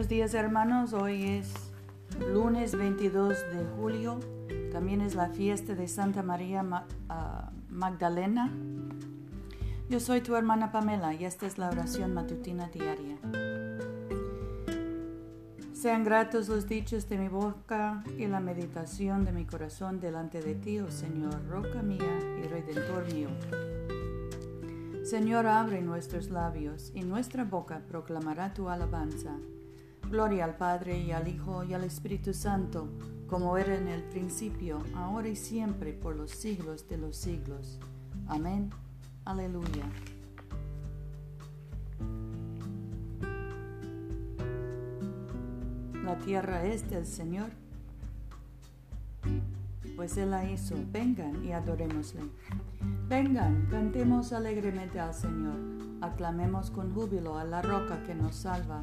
Buenos días hermanos, hoy es lunes 22 de julio, también es la fiesta de Santa María ah, Magdalena. Yo soy tu hermana Pamela y esta es la oración matutina diaria. Sean gratos los dichos de mi boca y la meditación de mi corazón delante de ti, oh Señor, roca mía y redentor mío. Señor, abre nuestros labios y nuestra boca proclamará tu alabanza. Gloria al Padre y al Hijo y al Espíritu Santo, como era en el principio, ahora y siempre, por los siglos de los siglos. Amén. Aleluya. La tierra es del Señor, pues Él la hizo. Vengan y adorémosle. Vengan, cantemos alegremente al Señor, aclamemos con júbilo a la roca que nos salva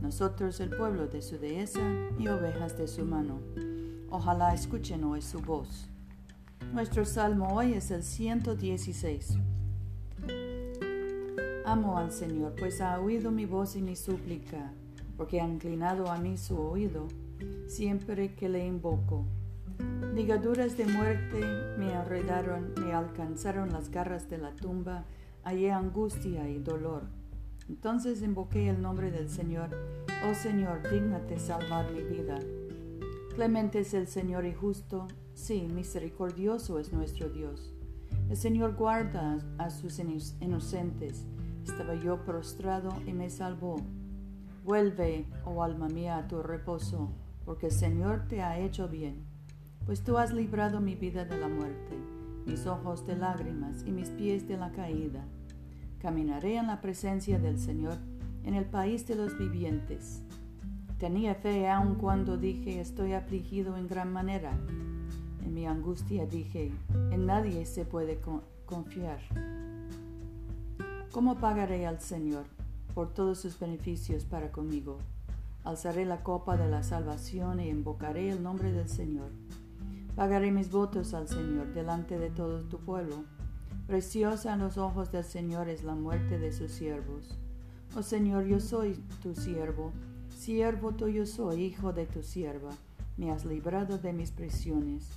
nosotros el pueblo de su dehesa y ovejas de su mano. Ojalá escuchen hoy su voz. Nuestro salmo hoy es el 116. Amo al Señor, pues ha oído mi voz y mi súplica, porque ha inclinado a mí su oído siempre que le invoco. Ligaduras de muerte me enredaron, me alcanzaron las garras de la tumba, hallé angustia y dolor entonces invoqué el nombre del Señor. Oh Señor, dígnate salvar mi vida. Clemente es el Señor y justo, sí, misericordioso es nuestro Dios. El Señor guarda a sus inocentes. Estaba yo prostrado y me salvó. Vuelve, oh alma mía, a tu reposo, porque el Señor te ha hecho bien. Pues tú has librado mi vida de la muerte, mis ojos de lágrimas y mis pies de la caída Caminaré en la presencia del Señor en el país de los vivientes. Tenía fe aun cuando dije estoy afligido en gran manera. En mi angustia dije, en nadie se puede confiar. ¿Cómo pagaré al Señor por todos sus beneficios para conmigo? Alzaré la copa de la salvación y invocaré el nombre del Señor. Pagaré mis votos al Señor delante de todo tu pueblo Preciosa en los ojos del Señor es la muerte de sus siervos. Oh Señor, yo soy tu siervo, siervo tuyo soy, hijo de tu sierva. Me has librado de mis prisiones.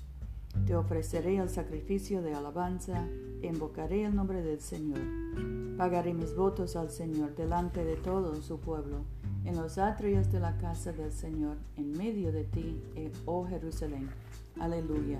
Te ofreceré el sacrificio de alabanza, invocaré el nombre del Señor. Pagaré mis votos al Señor delante de todo su pueblo, en los atrios de la casa del Señor, en medio de ti, oh Jerusalén. Aleluya.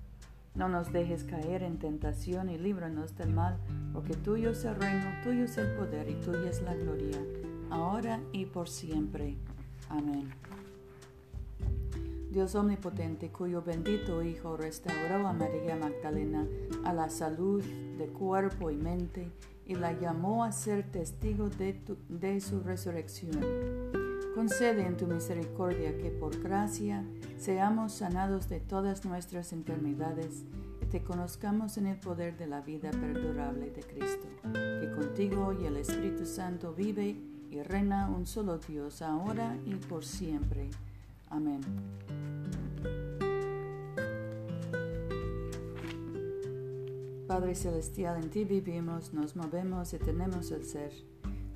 no nos dejes caer en tentación y líbranos del mal, porque tuyo es el reino, tuyo es el poder y tuya es la gloria, ahora y por siempre. Amén. Dios omnipotente, cuyo bendito Hijo restauró a María Magdalena a la salud de cuerpo y mente y la llamó a ser testigo de, de su resurrección Concede en tu misericordia que por gracia seamos sanados de todas nuestras enfermedades y te conozcamos en el poder de la vida perdurable de Cristo, que contigo y el Espíritu Santo vive y reina un solo Dios, ahora y por siempre. Amén. Padre Celestial, en ti vivimos, nos movemos y tenemos el ser.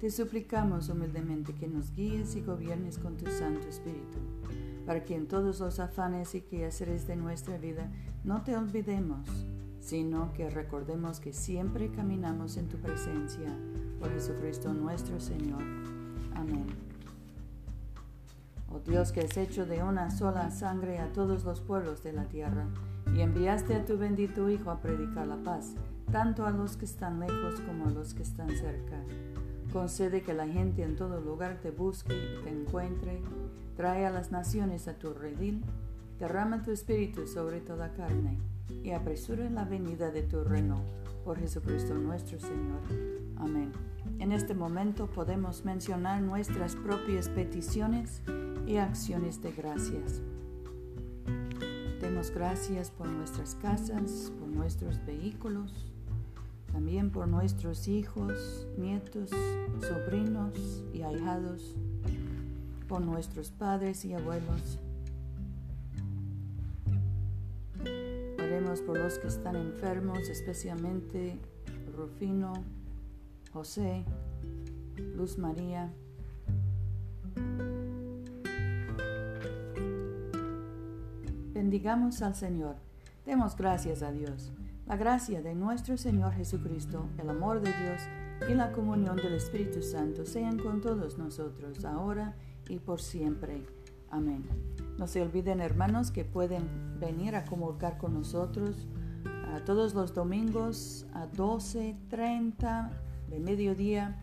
Te suplicamos humildemente que nos guíes y gobiernes con tu Santo Espíritu, para que en todos los afanes y quehaceres de nuestra vida no te olvidemos, sino que recordemos que siempre caminamos en tu presencia por Jesucristo nuestro Señor. Amén. Oh Dios que has hecho de una sola sangre a todos los pueblos de la tierra, y enviaste a tu bendito Hijo a predicar la paz, tanto a los que están lejos como a los que están cerca. Concede que la gente en todo lugar te busque y te encuentre, trae a las naciones a tu redil, derrama tu espíritu sobre toda carne, y apresura la venida de tu reino, por Jesucristo nuestro Señor. Amén. En este momento podemos mencionar nuestras propias peticiones y acciones de gracias. Demos gracias por nuestras casas, por nuestros vehículos, también por nuestros hijos, nietos, sobrinos y ahijados, por nuestros padres y abuelos. Oremos por los que están enfermos, especialmente Rufino, José, Luz María. Bendigamos al Señor. Demos gracias a Dios. La gracia de nuestro Señor Jesucristo, el amor de Dios y la comunión del Espíritu Santo sean con todos nosotros, ahora y por siempre. Amén. No se olviden, hermanos, que pueden venir a comulgar con nosotros todos los domingos a 12.30 de mediodía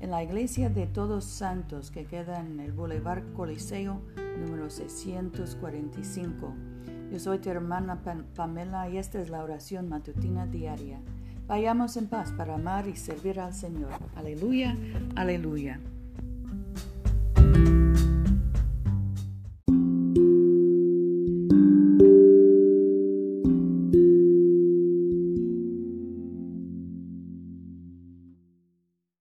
en la iglesia de Todos Santos que queda en el Boulevard Coliseo número 645. Yo soy tu hermana Pamela y esta es la oración matutina diaria. Vayamos en paz para amar y servir al Señor. Aleluya, aleluya.